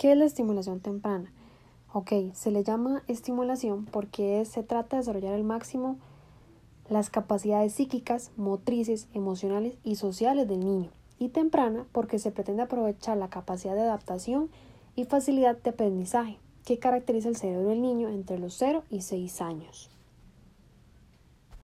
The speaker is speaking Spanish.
¿Qué es la estimulación temprana? Ok, se le llama estimulación porque se trata de desarrollar al máximo las capacidades psíquicas, motrices, emocionales y sociales del niño. Y temprana porque se pretende aprovechar la capacidad de adaptación y facilidad de aprendizaje que caracteriza el cerebro del niño entre los 0 y 6 años.